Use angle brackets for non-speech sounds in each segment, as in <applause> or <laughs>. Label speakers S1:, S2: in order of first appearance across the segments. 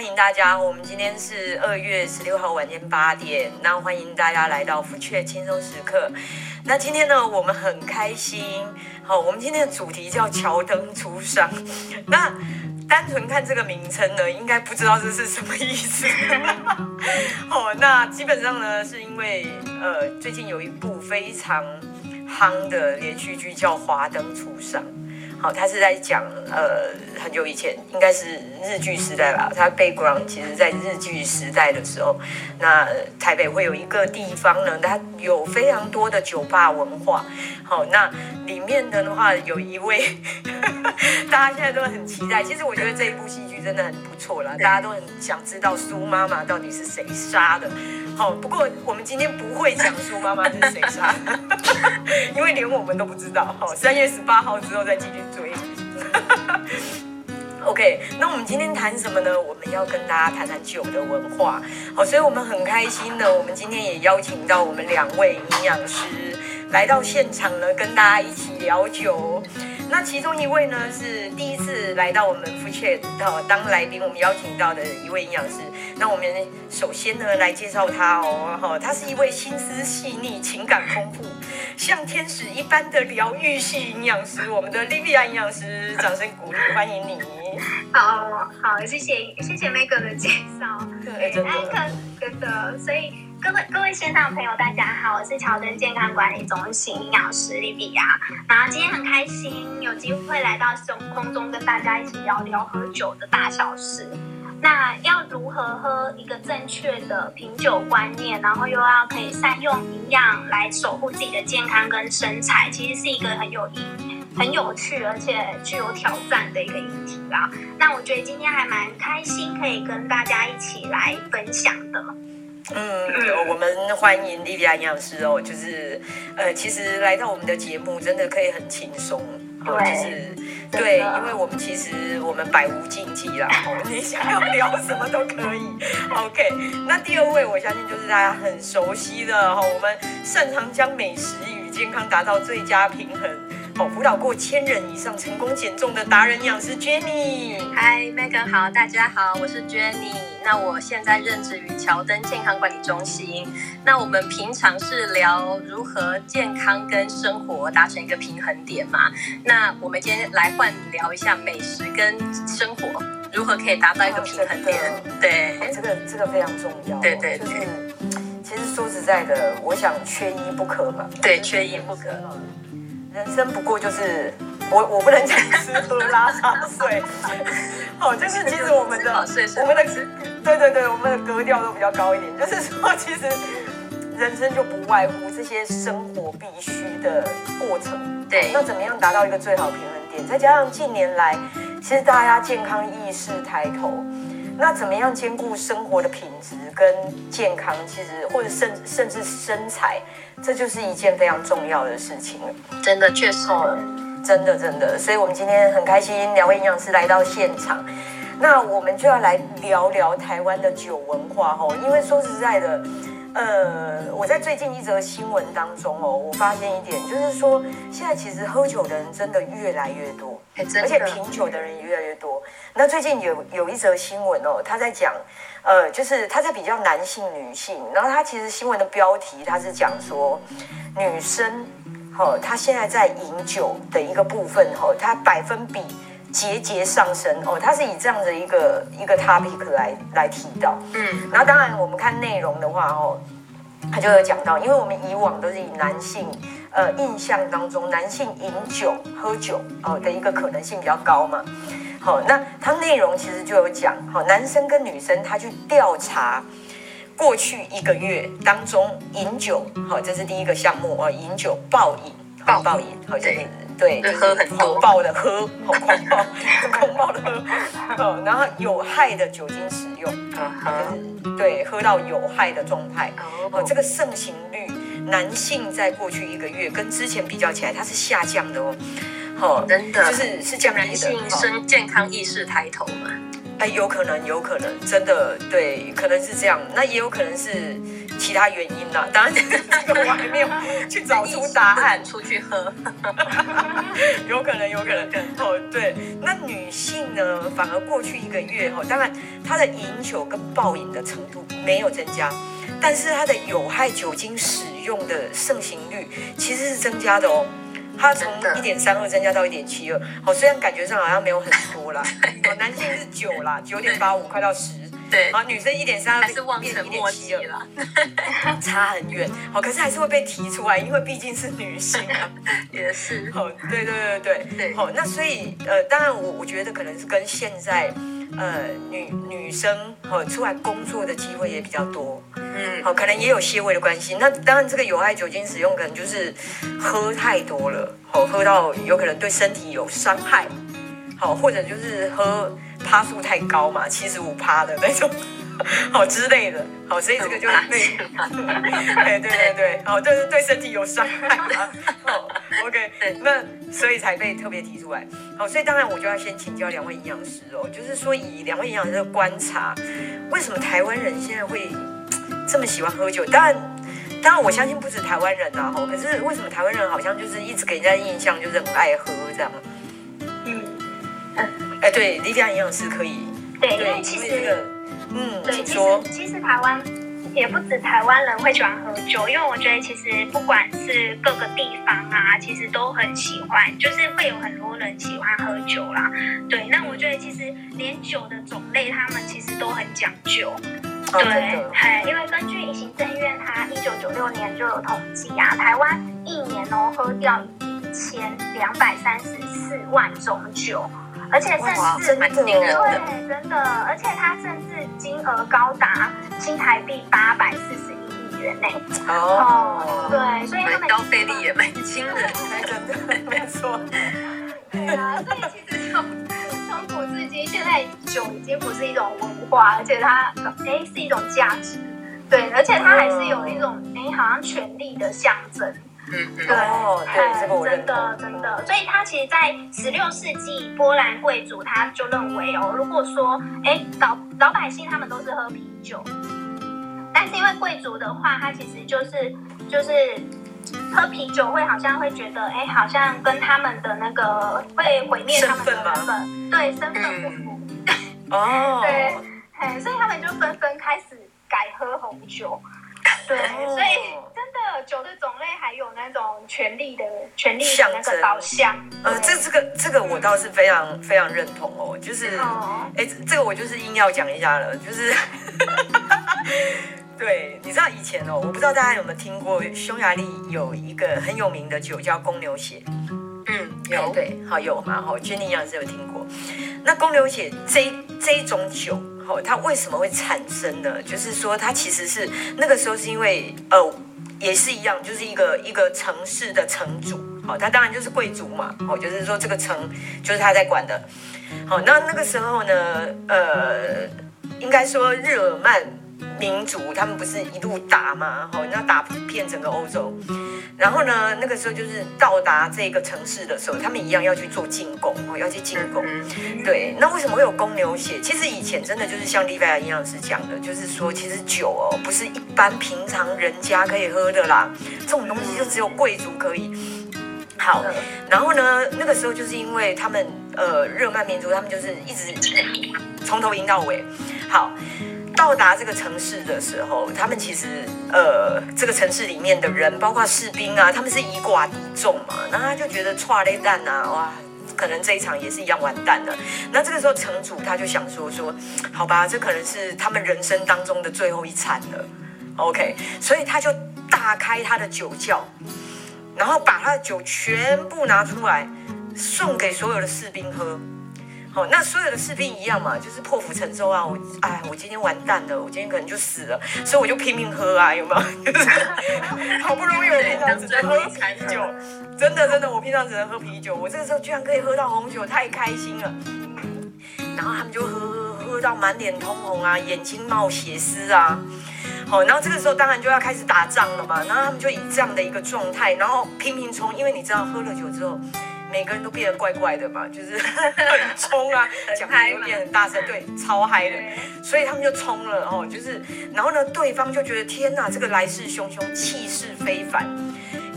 S1: 欢迎大家，我们今天是二月十六号晚间八点，那欢迎大家来到福雀轻松时刻。那今天呢，我们很开心，好，我们今天的主题叫乔登出商。那单纯看这个名称呢，应该不知道这是什么意思。好，<laughs> 那基本上呢，是因为呃，最近有一部非常夯的连续剧叫《华灯初上》。好，他是在讲，呃，很久以前，应该是日剧时代吧。他 background 其实，在日剧时代的时候，那台北会有一个地方呢，它有非常多的酒吧文化。好，那里面的话，有一位，<laughs> 大家现在都很期待。其实我觉得这一部戏剧真的很不错啦，大家都很想知道苏妈妈到底是谁杀的。好，不过我们今天不会讲苏妈妈是谁杀的，<laughs> 因为连我们都不知道。好，三月十八号之后再继续追。<laughs> OK，那我们今天谈什么呢？我们要跟大家谈谈酒的文化。好，所以我们很开心呢，我们今天也邀请到我们两位营养师来到现场呢，跟大家一起聊酒。那其中一位呢，是第一次来到我们福雀的当来宾，我们邀请到的一位营养师。那我们首先呢，来介绍他哦，哈，他是一位心思细腻、情感丰富、像天使一般的疗愈系营养师，我们的莉莉亚营养师，掌声鼓励，欢迎你。
S2: 好好，谢谢谢谢 Megan 的介绍，
S1: 对，真的，
S2: 真的，所以。各位各位线上的朋友，大家好，我是乔登健康管理中心营养师莉比亚。然后今天很开心有机会来到空空中跟大家一起聊聊喝酒的大小事。那要如何喝一个正确的品酒观念，然后又要可以善用营养来守护自己的健康跟身材，其实是一个很有意义、很有趣而且具有挑战的一个议题啦。那我觉得今天还蛮开心，可以跟大家一起来分享的。
S1: 嗯，我们欢迎莉莉安营养师哦，就是呃，其实来到我们的节目真的可以很轻松，哦，就是对，因为我们其实我们百无禁忌啦，哦，你想要聊什么都可以。OK，那第二位我相信就是大家很熟悉的哈，哦，我们擅长将美食与健康达到最佳平衡。辅导过千人以上成功减重的达人营养师 Jenny。
S3: 嗨，Megan 好，大家好，我是 Jenny。那我现在任职于乔登健康管理中心。那我们平常是聊如何健康跟生活达成一个平衡点嘛。那我们今天来换聊一下美食跟生活如何可以达到一个平衡点。
S1: 哦、对，这个这个非常重要。
S3: 对对对。
S1: 就是、其实说实在的，我想缺一不可嘛。
S3: 对，缺一不可。
S1: 人生不过就是我，我不能讲吃喝拉撒睡，好，<laughs> 就是其实我们的我们的对对对，我们的格调都比较高一点。就是说，其实人生就不外乎这些生活必须的过程。
S3: 对，
S1: 那怎么样达到一个最好平衡点？再加上近年来，其实大家健康意识抬头。那怎么样兼顾生活的品质跟健康？其实或者甚甚至身材，这就是一件非常重要的事情了。
S3: 真的，确实，
S1: 真的真的。所以我们今天很开心，两位营养师来到现场。那我们就要来聊聊台湾的酒文化哦，因为说实在的。呃，我在最近一则新闻当中哦，我发现一点，就是说现在其实喝酒的人真的越来越多，而且品酒的人也越来越多。那最近有有一则新闻哦，他在讲，呃，就是他在比较男性女性，然后他其实新闻的标题他是讲说女生，哦，她现在在饮酒的一个部分哦，她百分比。节节上升哦，他是以这样的一个一个 topic 来来提到，嗯，然后当然我们看内容的话哦，他就有讲到，因为我们以往都是以男性呃印象当中男性饮酒喝酒哦的一个可能性比较高嘛，好，那它内容其实就有讲，好，男生跟女生他去调查过去一个月当中饮酒，好，这是第一个项目哦，饮酒暴饮，暴暴饮，好，这里。对，就是狂暴 <laughs> 的喝，好狂暴，狂暴的喝，然后有害的酒精使用，就是对，喝到有害的状态，哦，这个盛行率，男性在过去一个月跟之前比较起来，它是下降的哦，好，真的，就是是降低的，男
S3: 性生健康意识抬头嘛，
S1: 哎，有可能，有可能，真的，对，可能是这样，那也有可能是。其他原因啦。当然，这个我还没有去找出答案。
S3: 出去喝，<laughs>
S1: 有可能，有可能。哦，对。那女性呢，反而过去一个月哈，当然她的饮酒跟暴饮的程度没有增加，但是她的有害酒精使用的盛行率其实是增加的哦。它从一点三二增加到一点七二，好，虽然感觉上好像没有很多啦，<laughs> 哦，男性是九啦，九点八五快到十，
S3: 对，
S1: 好，女生一点三二
S3: 还是望尘莫及了，
S1: 差很远，好，可是还是会被提出来，因为毕竟是女性啊，<laughs>
S3: 也是，
S1: 好，对对对对对，好，那所以呃，当然我我觉得可能是跟现在呃女女生呃出来工作的机会也比较多。嗯，好，可能也有些微的关系。那当然，这个有害酒精使用可能就是喝太多了，好，喝到有可能对身体有伤害，好，或者就是喝趴数太高嘛，七十五趴的那种，好 <laughs> 之类的，好，所以这个就会被，<laughs> 对对对对，好，就是对身体有伤害嘛，好，<laughs> OK，那所以才被特别提出来，好，所以当然我就要先请教两位营养师哦，就是说以两位营养师的观察，为什么台湾人现在会这么喜欢喝酒，当然，当然我相信不止台湾人呐，吼。可是为什么台湾人好像就是一直给人家印象就是很爱喝这样？
S2: 嗯，
S1: 哎，对，莉莉安营养师可以。
S2: 对，因为其实，这个、
S1: 嗯，
S2: 对，其实其实台湾也不止台湾人会喜欢喝酒，因为我觉得其实不管是各个地方啊，其实都很喜欢，就是会有很多人喜欢喝酒啦。对，那我觉得其实连酒的种类，他们其实都很讲究。对，嘿，因为根据行政院，它一九九六年就有统计啊，台湾一年哦喝掉一千两百三十四万种酒，而且甚至对，真的，而且它甚至金额高达新台币八百四十一亿元呢。哦，对，所以他们
S3: 消费力也蛮惊人，
S1: 真的没错。
S2: 对啊，所以其实 <laughs> 从从古至今，现在酒已经不是一种文化，而且它哎是一种价值，对，而且它还是有一种哎好像权力的象征，
S1: 嗯对，对，
S2: 真的真的，所以它其实，在十六世纪，波兰贵族他就认为哦，如果说哎老老百姓他们都是喝啤酒，但是因为贵族的话，他其实就是就是。喝啤酒会好像会觉得，哎，好像跟他们的那个会毁灭他们的身份，对，身份不符。哦，<laughs> 对，嘿，所以他们就纷纷开始改喝红酒。对，所以真的酒的种类还有那种权力的权力的那个导向。
S1: 呃，这这个这个我倒是非常非常认同哦，就是，哎，这个我就是硬要讲一下了，就是。<laughs> 对，你知道以前哦，我不知道大家有没有听过，匈牙利有一个很有名的酒叫公牛血。嗯，有对，好有嘛，好，Jenny 老师有听过。那公牛血这这一种酒，好，它为什么会产生呢？就是说，它其实是那个时候是因为呃，也是一样，就是一个一个城市的城主，好，他当然就是贵族嘛，好，就是说这个城就是他在管的。好，那那个时候呢，呃，应该说日耳曼。民族他们不是一路打吗？好，要打遍整个欧洲。然后呢，那个时候就是到达这个城市的时候，他们一样要去做进贡，哦，要去进贡。对，那为什么会有公牛血？其实以前真的就是像利维亚营养师讲的，就是说，其实酒哦，不是一般平常人家可以喝的啦，这种东西就只有贵族可以。好，然后呢，那个时候就是因为他们呃，日耳曼民族他们就是一直从头赢到尾。好。到达这个城市的时候，他们其实呃，这个城市里面的人，包括士兵啊，他们是以寡敌众嘛，那他就觉得剉咧等啊，哇，可能这一场也是一样完蛋了。那这个时候城主他就想说说，好吧，这可能是他们人生当中的最后一餐了，OK，所以他就大开他的酒窖，然后把他的酒全部拿出来送给所有的士兵喝。好，那所有的士兵一样嘛，就是破釜沉舟啊！我哎，我今天完蛋了，我今天可能就死了，所以我就拼命喝啊，有没有？<laughs> 好不容易我平常只能喝啤酒，真的真的，我平常只能喝啤酒，我这个时候居然可以喝到红酒，太开心了。然后他们就喝喝喝到满脸通红啊，眼睛冒血丝啊。好，然后这个时候当然就要开始打仗了嘛，然后他们就以这样的一个状态，然后拼命冲，因为你知道喝了酒之后。每个人都变得怪怪的嘛，就是很冲啊，<laughs> 讲话又变很大声，对，超嗨的，所以他们就冲了哦，就是，然后呢，对方就觉得天哪，这个来势汹汹，气势非凡，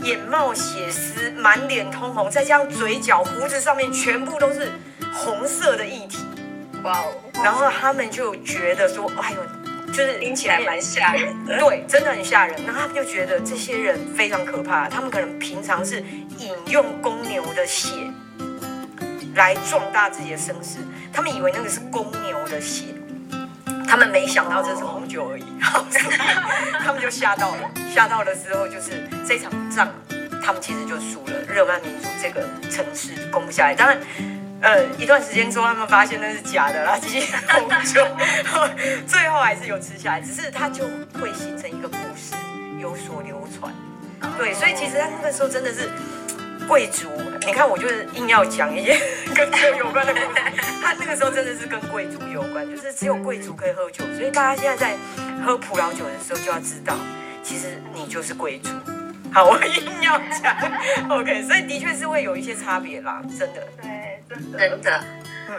S1: 眼冒血丝，满脸通红，再加上嘴角、胡子上面全部都是红色的液体，哇哦，然后他们就觉得说，哎呦。就是
S3: 听起来蛮吓人的，<laughs>
S1: 对，真的很吓人。然后他们就觉得这些人非常可怕，他们可能平常是饮用公牛的血来壮大自己的声势，他们以为那个是公牛的血，他们没想到这是红酒而已，<laughs> <laughs> 他们就吓到了。吓到了之后，就是这场仗他们其实就输了，日耳曼民族这个城市攻不下来。当然。呃，一段时间之后，他们发现那是假的垃圾红酒，最后还是有吃下来，只是它就会形成一个故事，有所流传。对，所以其实他那个时候真的是贵族。你看，我就是硬要讲一些跟酒有关的故事。他那个时候真的是跟贵族有关，就是只有贵族可以喝酒。所以大家现在在喝葡萄酒的时候，就要知道，其实你就是贵族。好，我硬要讲，<laughs> OK。所以的确是会有一些差别啦，真的。
S2: 对。真的，
S3: 真的，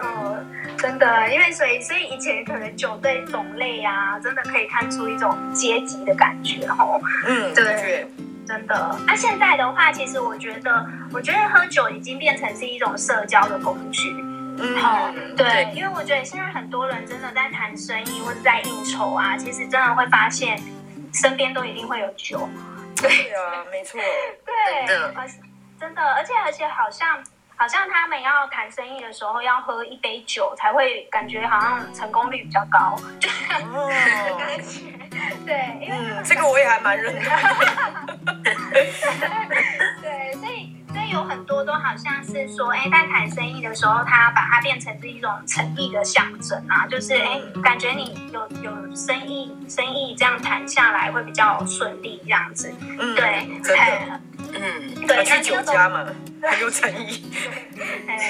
S2: 嗯，真的，因为所以所以以前可能酒对种类啊，真的可以看出一种阶级的感觉哦。
S1: 嗯，
S2: 对，真的。那、啊、现在的话，其实我觉得，我觉得喝酒已经变成是一种社交的工具。
S1: 嗯，好，
S2: 对，对，因为我觉得现在很多人真的在谈生意或者在应酬啊，其实真的会发现身边都一定会有酒。
S1: 对啊，没错。<laughs>
S2: 对，真的，真的，而且而且好像。好像他们要谈生意的时候，要喝一杯酒才会感觉好像成功率比较高。
S1: 哦，<laughs>
S2: 对，因为、
S1: 嗯、这个我也还蛮认同。<laughs>
S2: 对，所以所以有很多都好像是说，哎，在谈生意的时候，他把它变成是一种诚意的象征啊，就是哎，感觉你有有生意生意这样谈下来会比较顺利这样子。
S1: 嗯，
S2: 对，
S1: 真的。嗯，对，去酒家嘛，很有诚意。<laughs>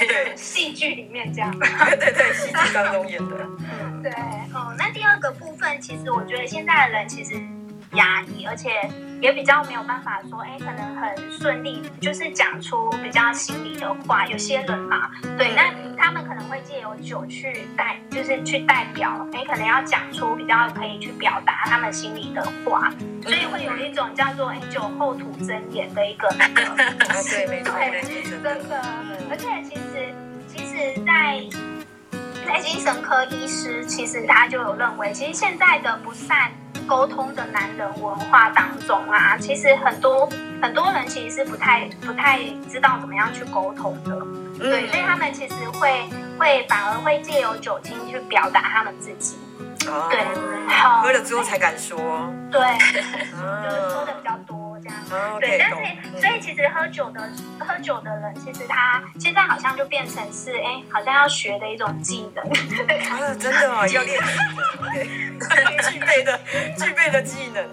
S2: 对，<laughs> 戏剧里面这样。
S1: 对对对，戏剧当中演的。
S2: 嗯，<laughs> 对。哦，那第二个部分，其实我觉得现在的人其实压抑，而且也比较没有办法说，哎，可能很顺利，就是讲出比较心里的话。有些人嘛，对，那他们可能会借由酒去代，就是去代表，哎，可能要讲出比较可以去表达他们心里的话。所以会有一种叫做哎“酒后吐真言”的一个那个，<laughs>
S1: 对，没错，
S2: 对，真的。而且其实，其实在在精神科医师，其实他就有认为，其实现在的不善沟通的男人文化当中啊，其实很多很多人其实是不太不太知道怎么样去沟通的，对，所以他们其实会会反而会借由酒精去表达他们自己。
S1: 哦、
S2: 对，
S1: 好，喝了之后才敢说。
S2: 对，就是说的比
S1: 较
S2: 对，但是所以其实喝酒的喝酒的人，其实他现在好像就变成是哎，好像要学的一种技能。<laughs>
S1: 啊，真的哦，要练具备的具备的技能。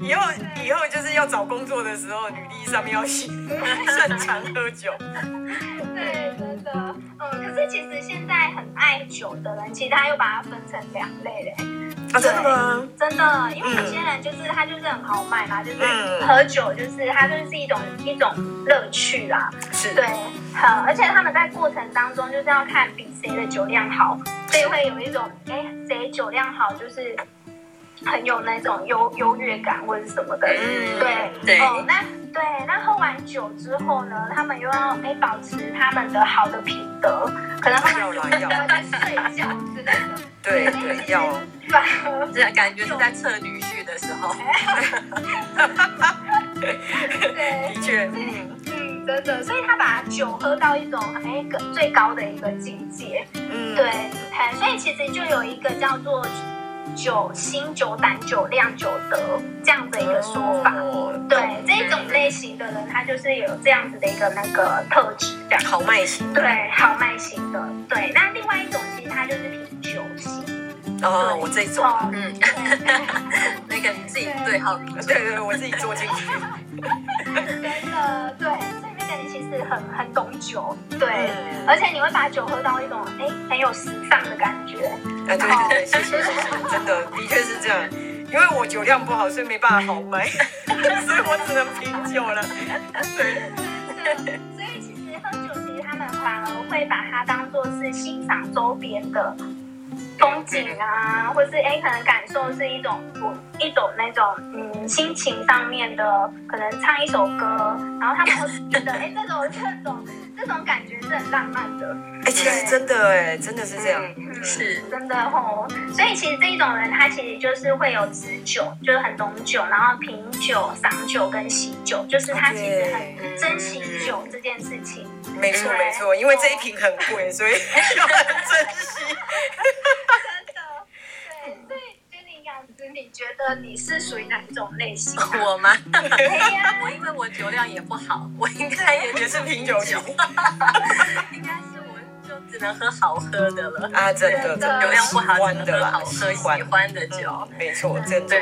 S1: 以后以后就是要找工作的时候，履历上面要写 <laughs> 擅长喝酒。<laughs>
S2: 对，真的。嗯，可是其实现在很爱酒的人，其实他又把它分成两类嘞。
S1: 啊，真的吗？
S2: 真的，因为有些人就是他就是很豪迈嘛，就是喝酒就是他就是一种一种乐趣啦。
S1: 是。
S2: 对，好，而且他们在过程当中就是要看比谁的酒量好，所以会有一种哎，谁酒量好就是。很有那种优优越感或者什么的，
S1: 嗯、
S2: 对
S3: 对
S2: 哦，那酒之后呢，他们又要哎保持他们的好的品德，可能他们就会在睡觉之类的，<laughs>
S1: 对对要，
S2: 对
S3: 这感觉是在测女婿的时候，<laughs>
S2: 对，<laughs>
S1: 的确，
S2: 嗯。嗯，真的，所以他把酒喝到一种哎个最高的一个境界，
S1: 嗯，
S2: 对，所以其实就有一个叫做。酒心、酒胆、酒量、酒德这样的一个说法，
S1: 哦、
S2: 对这一种类型的人，他就是有这样子的一个那个特质，这样
S1: 豪迈型，
S2: 对豪迈型的，对。那另外一种其实他就是品酒型，
S1: 哦，我这种，
S3: 嗯，<laughs> 那个你自己对号入座，
S1: 对对，我自己坐进去，<laughs>
S2: 真的对。其实很很懂酒，对，嗯、而且你会把酒喝到一种哎很有时尚的感觉。
S1: 哎，对对对，谢谢谢谢，真的的确是这样，因为我酒量不好，所以没办法豪迈，<laughs> 所以我只能品酒了。对，
S2: 对，所以其实喝酒其实他们。反而会把它当做是欣赏周边的风景啊，或是哎，可能感受是一种一种那种嗯心情上面的，可能唱一首歌，然后他们会觉得 <laughs> 哎，这种这种这种感觉是很浪漫的。
S1: 哎，其实真的哎，真的是这样，
S2: 嗯、是真的哦。所以其实这一种人，他其实就是会有知酒，就是很懂酒，然后品酒、赏酒跟喜酒，就是他其实很珍惜酒这件事情。
S1: 没错没错，因为这一瓶很贵，所以 <laughs> 要很珍惜。
S2: 你觉得你是属于哪一种类型？
S3: 我吗？<laughs> 我因为我酒量也不好，我应该也
S1: 也是品酒型。<laughs>
S3: 应该是我就只能喝好喝的了
S1: 啊！真的，
S3: 酒量不好只能喝好喝喜欢的酒。
S1: 没错，真的。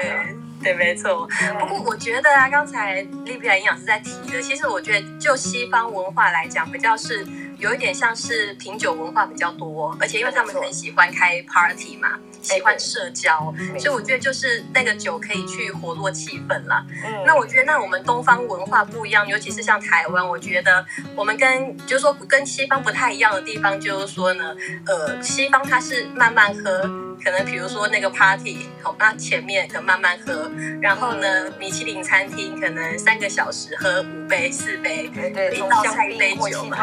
S3: 对，没错。不过我觉得啊，刚才利比亚营养师在提的，其实我觉得就西方文化来讲，比较是有一点像是品酒文化比较多，而且因为他们很喜欢开 party 嘛，喜欢社交，所以我觉得就是那个酒可以去活络气氛啦。那我觉得那我们东方文化不一样，尤其是像台湾，我觉得我们跟就是说跟西方不太一样的地方，就是说呢，呃，西方它是慢慢喝。可能比如说那个 party，好，那前面可能慢慢喝，然后呢，米其林餐厅可能三个小时喝五杯四杯，对一道菜一杯酒嘛，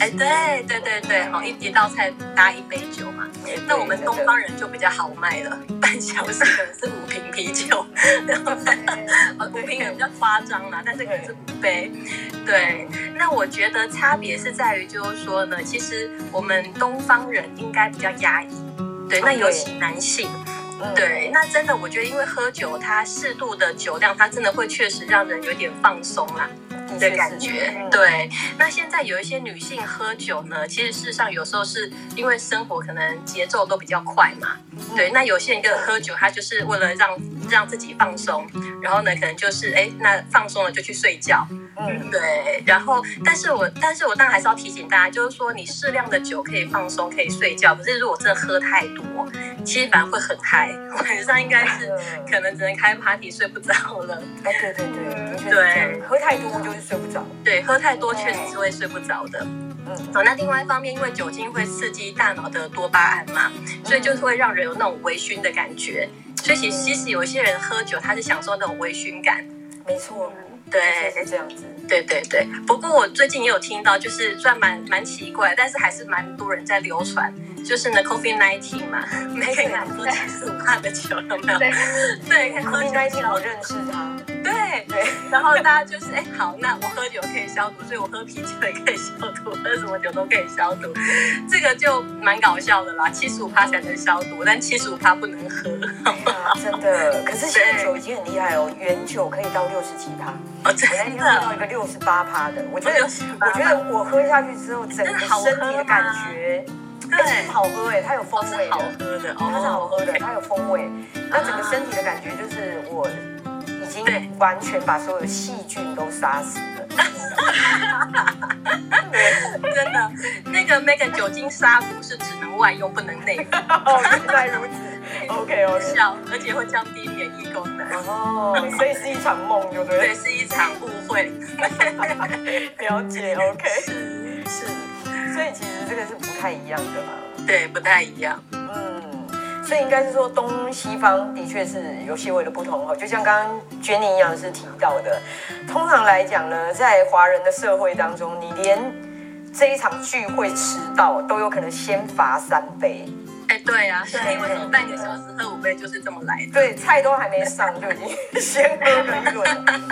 S3: 哎，对对对对，好，一一道菜搭一杯酒嘛。那我们东方人就比较豪迈了，半小时可能是五瓶啤酒，<laughs> 然后五瓶可能比较夸张啦，但是可能是五杯。对，那我觉得差别是在于，就是说呢，其实我们东方人应该比较压抑。对，那尤其男性，嗯、对，那真的，我觉得因为喝酒，它适度的酒量，它真的会确实让人有点放松啦的感觉。嗯、对，那现在有一些女性喝酒呢，其实事实上有时候是因为生活可能节奏都比较快嘛。嗯、对，那有些人一个喝酒，他就是为了让让自己放松，然后呢，可能就是哎，那放松了就去睡觉。嗯，对，然后，但是我，但是我当然还是要提醒大家，就是说，你适量的酒可以放松，可以睡觉，可是如果真的喝太多，其实反而会很嗨，<laughs> 晚上应该是可能只能开 party 睡不着了。
S1: 哎，对对对，对，喝太多就是睡不着。
S3: 对，喝太多确实是会睡不着的。嗯，好，那另外一方面，因为酒精会刺激大脑的多巴胺嘛，所以就是会让人有那种微醺的感觉。所以其实其实有一些人喝酒，他是享受那种微醺感。
S1: 没错。
S3: 对，
S1: 是这样子。
S3: 对对对，不过我最近也有听到，就是算蛮蛮奇怪，但是还是蛮多人在流传，就是呢，COVID-19 嘛，<laughs> 每个人都七十五趴的酒，有没有？对。对
S1: ，COVID-19 我认识他。
S3: 对对，<laughs> 然后大家就是哎，好，那我喝酒可以消毒，所以我喝啤酒也可以消毒，喝什么酒都可以消毒，<laughs> 这个就蛮搞笑的啦。七十五趴才能消毒，但七十五趴不能喝，
S1: 真的。可是现在酒已经很厉害哦，原酒可以到六十几趴。我那天喝到一个六十八趴的，我觉得，我觉得我喝下去之后，整个身体的感觉，对，好喝哎，它有风味，
S3: 好喝的，
S1: 它是好喝的，它有风味，那整个身体的感觉就是我。已经完全把所有的细菌都杀死了，<laughs>
S3: 真的。那个那个酒精杀毒是只能外用，不能内服。<laughs>
S1: 哦，原来如此。OK OK。
S3: 效，而且会降低免疫功能。
S1: 哦，所以是一场梦，对不对？
S3: 对，是一场误会。<laughs>
S1: 了解，OK。是是，所以其实这个是不太一样的嘛。
S3: 对，不太一样。
S1: 所以应该是说，东西方的确是有些微的不同哈，就像刚刚 Jenny 营养师提到的，通常来讲呢，在华人的社会当中，你连这一场聚会迟到都有可能先罚三杯。
S3: 哎，对啊，所以为什么半个小时喝五杯就是这么来的？
S1: 对，菜都还没上就已经 <laughs> 先喝了一轮，的确是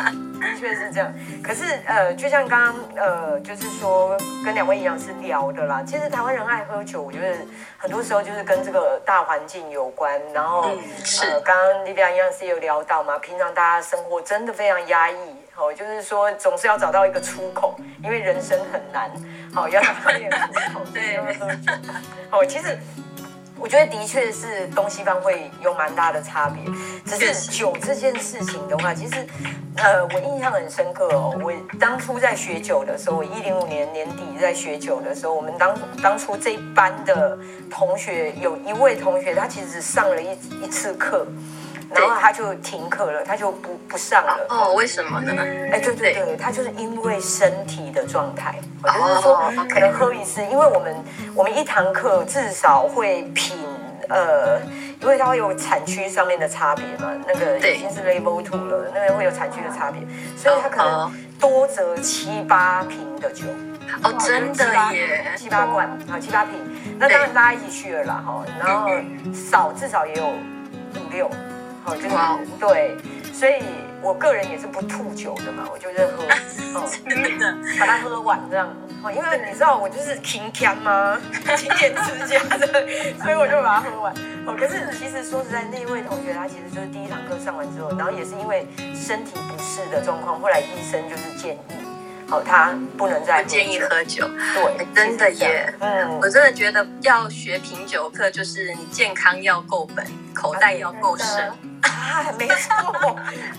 S1: 这样。可是呃，就像刚刚呃，就是说跟两位营养师聊的啦，其实台湾人爱喝酒，我觉得很多时候就是跟这个大环境有关。然后、嗯、呃，刚刚丽比亚营养师有聊到嘛，平常大家生活真的非常压抑，好、哦，就是说总是要找到一个出口，因为人生很难，好、哦，要找一点出口，<laughs> 对，喝酒。哦，其实。我觉得的确是东西方会有蛮大的差别，只是酒这件事情的话，其实，呃，我印象很深刻哦。我当初在学酒的时候，我一零五年年底在学酒的时候，我们当当初这一班的同学有一位同学，他其实上了一一次课。然后他就停课了，他就不不上了。
S3: 哦，为什么呢？
S1: 哎，对对对，他就是因为身体的状态，就是说可能喝一次，因为我们我们一堂课至少会品呃，因为它会有产区上面的差别嘛，那个已经是 level two 了，那个会有产区的差别，所以他可能多则七八瓶的酒。
S3: 哦，真的耶，
S1: 七八罐啊，七八瓶。那当然大家一起去了啦，哈，然后少至少也有五六，好，就是对，所以我个人也是不吐酒的嘛，我就是喝，<laughs> 哦，把它喝完这样，哦，因为你知道我就是勤俭嘛，勤俭持家的，所以我就把它喝完。哦，可是其实说实在，那位同学他其实就是第一堂课上完之后，然后也是因为身体不适的状况，后来医生就是建议。哦，他不能再
S3: 不建议喝酒，
S1: 对，
S3: 真的耶。嗯，我真的觉得要学品酒课，就是你健康要够本，口袋要够深 <laughs>
S1: 啊，没错，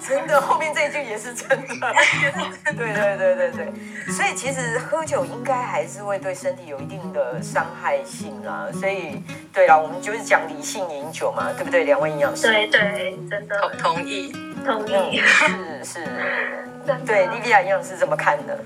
S1: 真的，后面这一句也是真的。<laughs> 对对对对对，所以其实喝酒应该还是会对身体有一定的伤害性啊。所以，对啊，我们就是讲理性饮酒嘛，对不对？两位营养师，
S2: 对对，真的
S3: 同同意
S2: 同意，
S1: 是是。对，莉莉亚营养师怎么看的？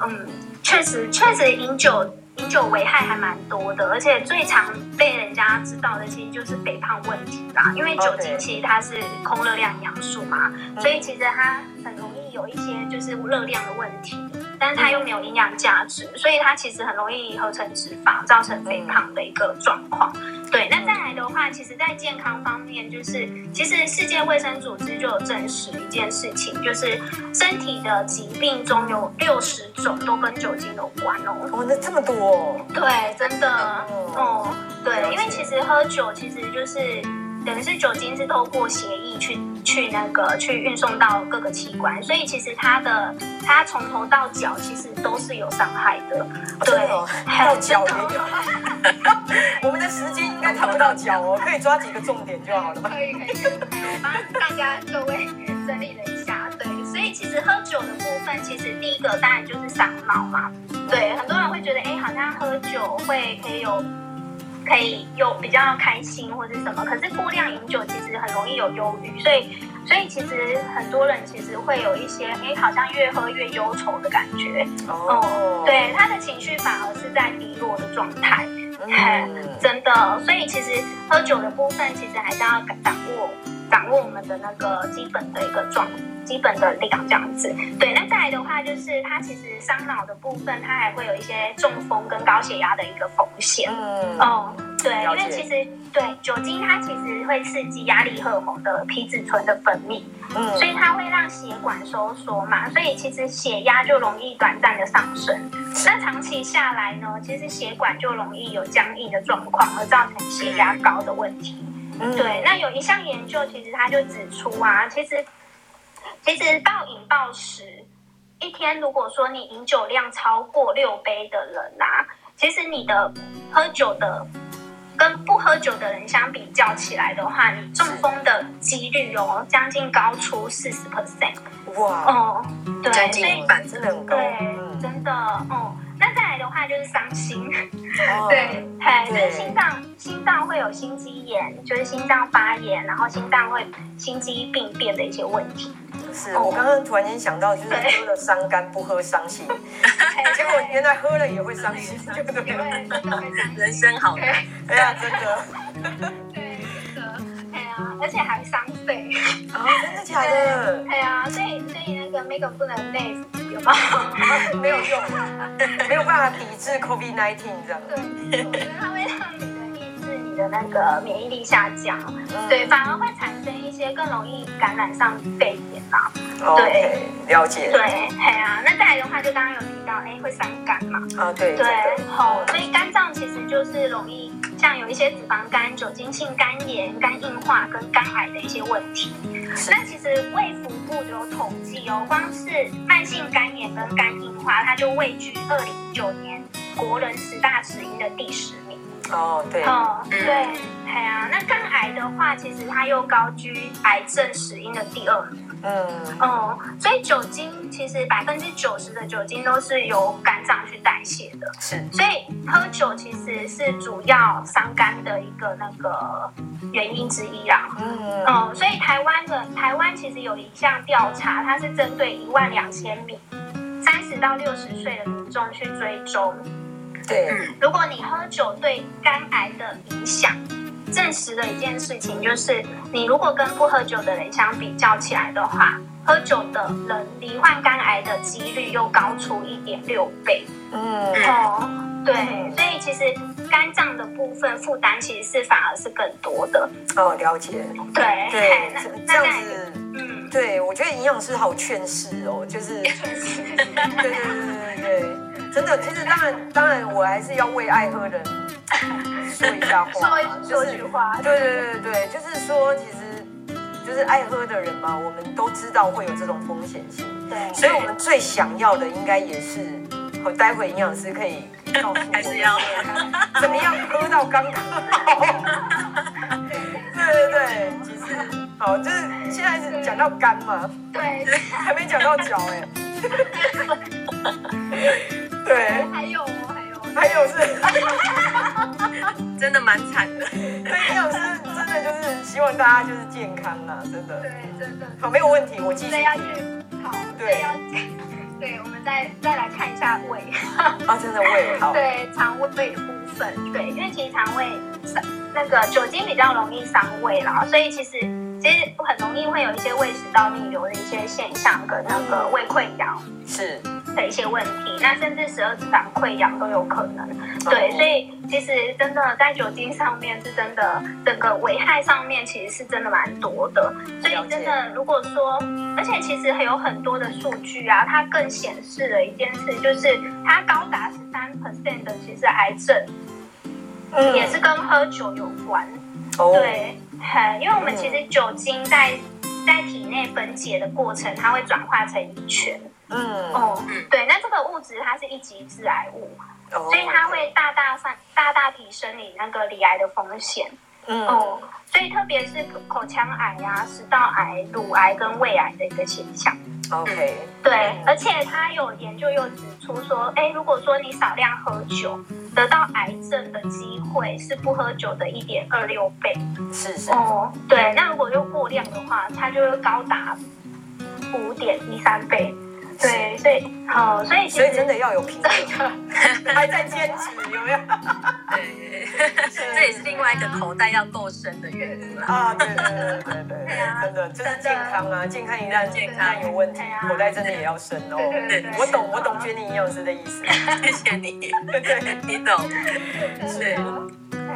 S2: 嗯，确实，确实饮酒饮酒危害还蛮多的，而且最常被人家知道的其实就是肥胖问题啦。因为酒精其实它是空热量营养素嘛，所以其实它很容易有一些就是热量的问题，但是它又没有营养价值，所以它其实很容易合成脂肪，造成肥胖的一个状况。对，那再来的话，其实，在健康方面，就是其实世界卫生组织就有证实一件事情，就是身体的疾病中有六十种都跟酒精有关哦。
S1: 哦，那这么多哦？
S2: 对，真的哦，对，因为其实喝酒其实就是。等于是酒精是透过血液去去那个去运送到各个器官，所以其实它的它从头到脚其实都是有伤害的。对，
S1: 到脚也有。<laughs> <laughs> 我们的时间应该谈不到脚哦，可以抓几个重点就好了。
S2: 可以可以，我帮大家各位整理了一下。对，所以其实喝酒的部分，其实第一个当然就是伤脑嘛。对，很多人会觉得，哎，好像喝酒会可以有。可以有比较开心或者什么，可是过量饮酒其实很容易有忧郁，所以所以其实很多人其实会有一些哎，好像越喝越忧愁的感觉。哦、嗯，对，他的情绪反而是在低落的状态，嗯、<laughs> 真的，所以其实喝酒的部分其实还是要掌握掌握我们的那个基本的一个状基本的力量这样子，对，那再来的话就是它其实伤脑的部分，它还会有一些中风跟高血压的一个风险。嗯，哦，对，因为其实对酒精它其实会刺激压力荷尔蒙的皮质醇的分泌，嗯，所以它会让血管收缩嘛，所以其实血压就容易短暂的上升。那长期下来呢，其实血管就容易有僵硬的状况，而造成血压高的问题。嗯，对，那有一项研究其实它就指出啊，其实。其实暴饮暴食，一天如果说你饮酒量超过六杯的人啊，其实你的喝酒的跟不喝酒的人相比较起来的话，你中风的几率哦，将近高出四十 percent。哇！哦，对，
S1: 将近一半，真的很高。
S2: 对，真的哦。那再来的话就是伤心，<laughs> 哦、对，嘿，就是心脏心脏会有心肌炎，就是心脏发炎，然后心脏会心肌病变的一些问题。
S1: 是我刚刚突然间想到，就是喝了伤肝不喝伤心，<laughs> 结果原来喝了也会伤心，对不对？
S3: 人生好难，
S1: 哎呀，真的。
S2: 对，真的，哎呀，而且还伤肺。
S1: 啊，真的假的？
S2: 哎呀，所以所以那个 make 不能累，有吗？
S1: 没有用，没有办法抵制 COVID nineteen 这样。
S2: 对，我觉得他会让你。的那个免疫力下降，嗯、对，反而会产生一些更容易感染上肺炎啦。对
S1: ，okay, 了解。
S2: 对，对啊。那再来的话，就刚刚有提到，哎，会伤肝嘛？
S1: 啊，对。
S2: 对，好，所以肝脏其实就是容易像有一些脂肪肝、酒精性肝炎、肝硬化跟肝癌的一些问题。那其实卫福部有统计哦，光是慢性肝炎跟肝硬化，它就位居二零一九年国人十大死因的第十名。
S1: 哦，对，
S2: 哦，对，哎呀，那肝癌的话，其实它又高居癌症死因的第二名。嗯，哦，所以酒精其实百分之九十的酒精都是由肝脏去代谢的。
S1: 是，
S2: 所以喝酒其实是主要伤肝的一个那个原因之一啦。嗯，哦，所以台湾的台湾其实有一项调查，它是针对一万两千米三十到六十岁的民众去追踪。
S1: 对，
S2: 如果你喝酒对肝癌的影响，证实的一件事情就是，你如果跟不喝酒的人相比较起来的话，喝酒的人罹患肝癌的几率又高出一点六倍。嗯，哦，对，所以其实肝脏的部分负担其实是反而是更多的。
S1: 哦，了解。
S2: 对
S1: 对，<laughs> 这样子，嗯，对，我觉得营养师好劝世哦，就是，<laughs> <laughs> 对对对。真的，其实当然，当然，我还是要为爱喝的人 <laughs> 说一下话，
S2: 说一句话。
S1: 对对对对，就是说，其实就是爱喝的人嘛，我们都知道会有这种风险性。
S2: 对，
S1: 所以我们最想要的应该也是，和待会营养师可以告诉我们，
S3: 还是要
S1: 怎么样喝到刚刚好。对对对，其实好，就是现在是讲到肝嘛，
S2: 对，
S1: 还没讲到脚哎。对，
S2: 还有哦，还有，
S1: 还有是，<laughs>
S3: 真的蛮惨的。
S1: 对，营养师真的就是希望大家就是健康啊，真的。
S2: 对，真的。
S1: 好，没有问题，我继续。
S2: 要去，好，对，要，对，我们再再来看一下胃。
S1: 啊，真的胃 <laughs> 好。
S2: 对，肠胃的部分，对，因为其实肠胃伤那个酒精比较容易伤胃啦，所以其实其实很容易会有一些胃食道逆流的一些现象，跟那个胃溃疡。是。的一些问题，那甚至十二指肠溃疡都有可能。对，所以其实真的在酒精上面是真的，整个危害上面其实是真的蛮多的。所以真的，如果说，而且其实还有很多的数据啊，它更显示了一件事，就是它高达十三 percent 的其实癌症，嗯，也是跟喝酒有关。哦，对，很，因为我们其实酒精在在体内分解的过程，它会转化成乙醛。嗯哦，对，那这个物质它是一级致癌物，哦、所以它会大大上大大提升你那个罹癌的风险。嗯哦，所以特别是口腔癌呀、啊、食道癌、乳癌跟胃癌的一个现象。
S1: OK，
S2: 对，嗯、而且他有研究又指出说，哎，如果说你少量喝酒，得到癌症的机会是不喝酒的一点二六倍。
S1: 是是。
S2: 哦，对，那如果又过量的话，它就会高达五点一三倍。对，所以好，所以
S1: 所以真的要有平衡，<laughs> 还在坚持，有没有？
S3: 对，<laughs> 这也是另外一个口袋要够深的原因
S1: 啊！对对对对对，真的就是健康啊，健康一旦健康有问题，口袋真的也要深哦。对，我懂，我懂，Jenny 营养师的意思，
S3: 谢谢你，对对，你懂，
S2: 是。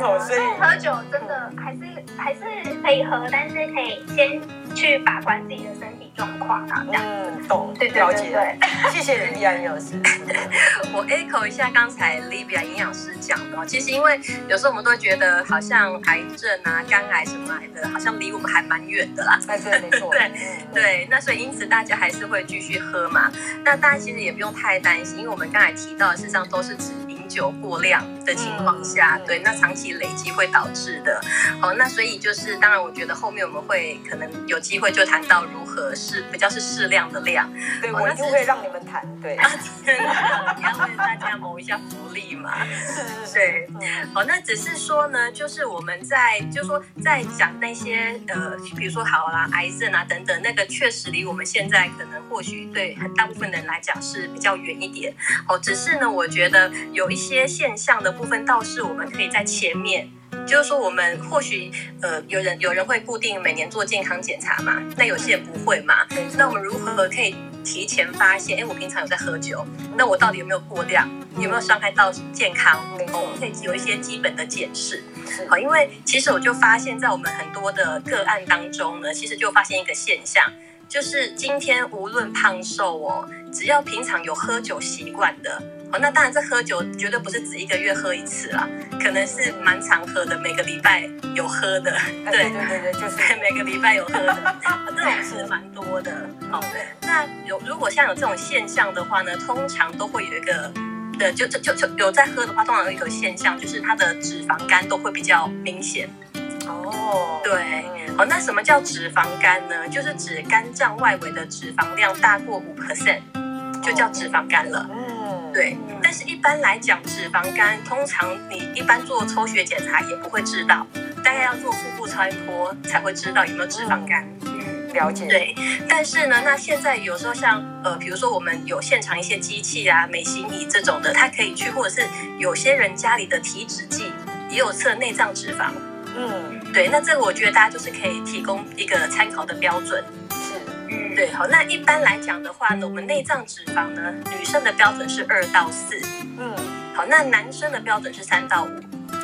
S2: 哦，所以喝酒真的还是还是可以喝，但是可以先去把关自己的身体状况啊，这样。
S1: 嗯，懂，对，了解。对，<laughs> 谢谢 Livia 营养师。<laughs>
S3: 我 echo 一下刚才 Livia 营养师讲的，其实因为有时候我们都会觉得好像癌症啊、肝癌什么癌的，好像离我们还蛮远的啦。
S1: 哎，对，没错。<laughs>
S3: 对对，那所以因此大家还是会继续喝嘛。那大家其实也不用太担心，因为我们刚才提到的，事实上都是指饮酒过量的情况下，对，那长期累积会导致的。哦，那所以就是，当然我觉得后面我们会可能有机会就谈到如何是比较是适量的量。
S1: 对，我一定会让你们谈。对，
S3: 你要为大家谋一下福利嘛。<laughs> 对，好，那只是说呢，就是我们在，就是说在讲那些呃，比如说好啦，癌症啊等等，那个确实离我们现在可能或许对很大部分人来讲是比较远一点。哦，只是呢，我觉得有一些现象的部分倒是我们可以在前面。就是说，我们或许呃，有人有人会固定每年做健康检查嘛，那有些人不会嘛。那我们如何可以提前发现？哎，我平常有在喝酒，那我到底有没有过量？有没有伤害到健康？哦，我们可以有一些基本的检视。好，因为其实我就发现，在我们很多的个案当中呢，其实就发现一个现象，就是今天无论胖瘦哦，只要平常有喝酒习惯的。哦，那当然，这喝酒绝对不是只一个月喝一次啦，可能是蛮常喝的，每个礼拜有喝的。<laughs> 对对对对，就是每个礼拜有喝的，<laughs> 这种是蛮多的。好，那有如果像有这种现象的话呢，通常都会有一个对，就就就就有在喝的话，通常有一个现象，就是它的脂肪肝都会比较明显。
S1: 哦，
S3: 对，好，那什么叫脂肪肝呢？就是指肝脏外围的脂肪量大过五 percent，就叫脂肪肝了。
S1: 嗯，
S3: 对。但是一般来讲，脂肪肝通常你一般做抽血检查也不会知道，大概要做腹部超音波才会知道有没有脂肪肝。
S1: 嗯，了解。
S3: 对，但是呢，那现在有时候像呃，比如说我们有现场一些机器啊、美心仪这种的，它可以去，或者是有些人家里的体脂计也有测内脏脂肪。
S1: 嗯，
S3: 对，那这个我觉得大家就是可以提供一个参考的
S1: 标
S3: 准。对，好，那一般来讲的话呢，我们内脏脂肪呢，女生的标准是二到四，
S1: 嗯，
S3: 好，那男生的标准是三到五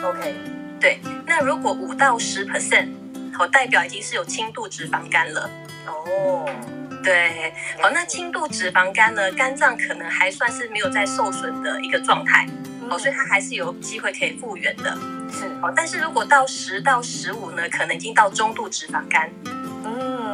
S1: ，OK，
S3: 对，那如果五到十 percent，好，代表已经是有轻度脂肪肝了。
S1: 哦，
S3: 对，好，那轻度脂肪肝呢，肝脏可能还算是没有在受损的一个状态。哦，所以它还是有机会可以复原的，
S1: 是
S3: 哦。但是如果到十到十五呢，可能已经到中度脂肪肝，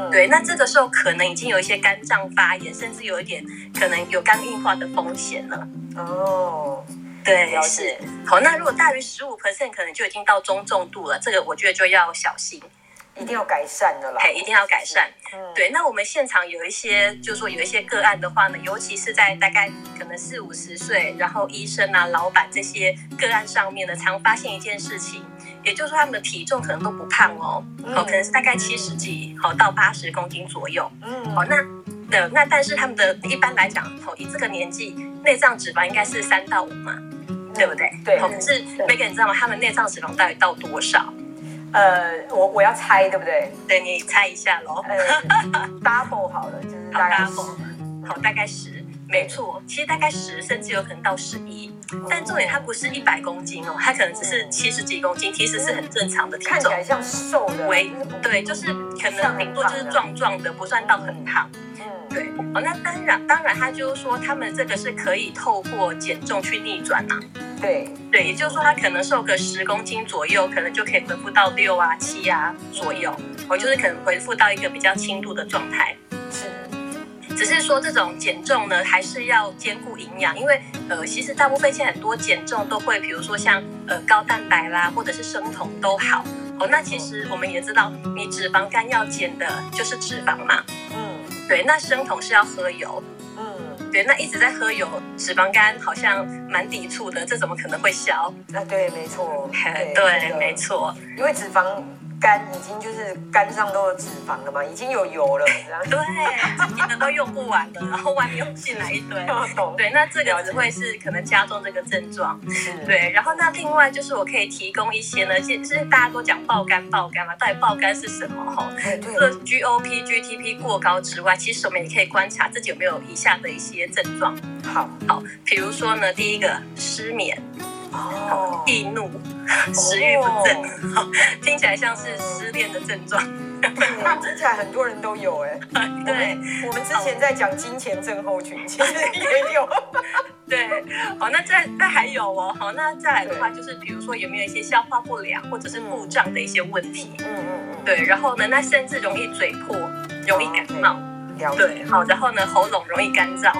S1: 嗯，
S3: 对，那这个时候可能已经有一些肝脏发炎，甚至有一点可能有肝硬化的风险了。
S1: 哦，
S3: 对，是。好，那如果大于十五 percent，可能就已经到中重度了，这个我觉得就要小心。
S1: 一定要改善的啦，
S3: 嘿，一定要改善。
S1: 嗯，
S3: 对，那我们现场有一些，就是说有一些个案的话呢，尤其是在大概可能四五十岁，然后医生啊、老板这些个案上面呢，常发现一件事情，也就是说他们的体重可能都不胖哦，哦，可能是大概七十几，好到八十公斤左右。
S1: 嗯，
S3: 好，那的那但是他们的一般来讲，哦，以这个年纪，内脏脂肪应该是三到五嘛，对不对？
S1: 对。
S3: 可是每个人知道吗？他们内脏脂肪到底到多少？
S1: 呃，我我要猜，对不对？
S3: 对，你猜一下喽。<laughs>
S1: 呃，double 好了，就是大概十，
S3: 好，大概十，没错。其实大概十，甚至有可能到十一。但重点它不是一百公斤哦，它可能只是七十几公斤，其实是很正常的体重。
S1: 看起来像瘦的。
S3: 为对，就是可能顶多就是壮壮的，不算到很胖。
S1: 嗯，
S3: 对。哦，那当然，当然，他就是说他们这个是可以透过减重去逆转呐。
S1: 对
S3: 对，也就是说，他可能瘦个十公斤左右，可能就可以恢复到六啊、七啊左右，我就是可能恢复到一个比较轻度的状态。
S1: 是，
S3: 只是说这种减重呢，还是要兼顾营养，因为呃，其实大部分现在很多减重都会，比如说像呃高蛋白啦，或者是生酮都好。哦，那其实我们也知道，你脂肪肝要减的就是脂肪嘛。
S1: 嗯，
S3: 对，那生酮是要喝油。嗯对，那一直在喝油，脂肪肝好像蛮抵触的，这怎么可能会消？
S1: 啊，对，没错，<laughs>
S3: 对，对没错，
S1: 因为脂肪肝已经就是肝上都有脂肪了嘛，已经有油了，
S3: 对，自己的都用不完的，然后外面又进来一堆，<laughs> 对，那这个只会是可能加重这个症状，对，然后那另外就是我可以提供一些呢，其实大家都讲爆肝爆肝嘛，到底爆肝是什么？哈，除了 GOP、GTP 过高之外，其实我们也可以观察自己有没有以下的一些症状。
S1: 好，
S3: 好，比如说呢，第一个失眠。
S1: 哦，
S3: 易怒、食欲不振，哦，听起来像是失恋的症状。
S1: 听起来很多人都有哎。<laughs> 对，我们之前在讲金钱症候群，其实也有。<laughs>
S3: 对，好，那再那还有哦，好，那再来的话就是，比如说有没有一些消化不良或者是腹胀的一些问题？嗯嗯嗯。对，然后呢，那甚至容易嘴破，容易感冒。对，好，然后呢，喉咙容易干燥。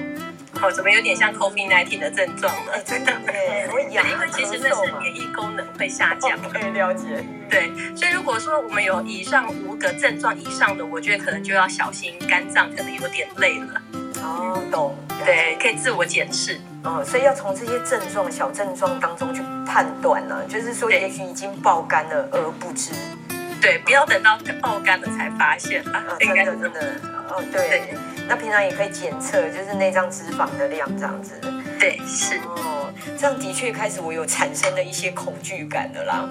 S3: 哦，怎么有点像 COVID-19 的症状了？
S1: 真的，<laughs> 对，会痒，
S3: 因为其实那是免疫功能会下降。
S1: 可以了解。
S3: 对，所以如果说我们有以上五个症状以上的，我觉得可能就要小心肝脏可能有点累了。
S1: 哦，懂。
S3: 对，可以自我检视。
S1: 嗯，所以要从这些症状、小症状当中去判断呢，就是说，也许已经爆肝了而不知。
S3: 对，不要等到爆肝了才发现啊！
S1: 真的真的。哦，对。那平常也可以检测，就是内脏脂肪的量这样子。
S3: 对，是。
S1: 哦，这样的确开始我有产生了一些恐惧感的啦。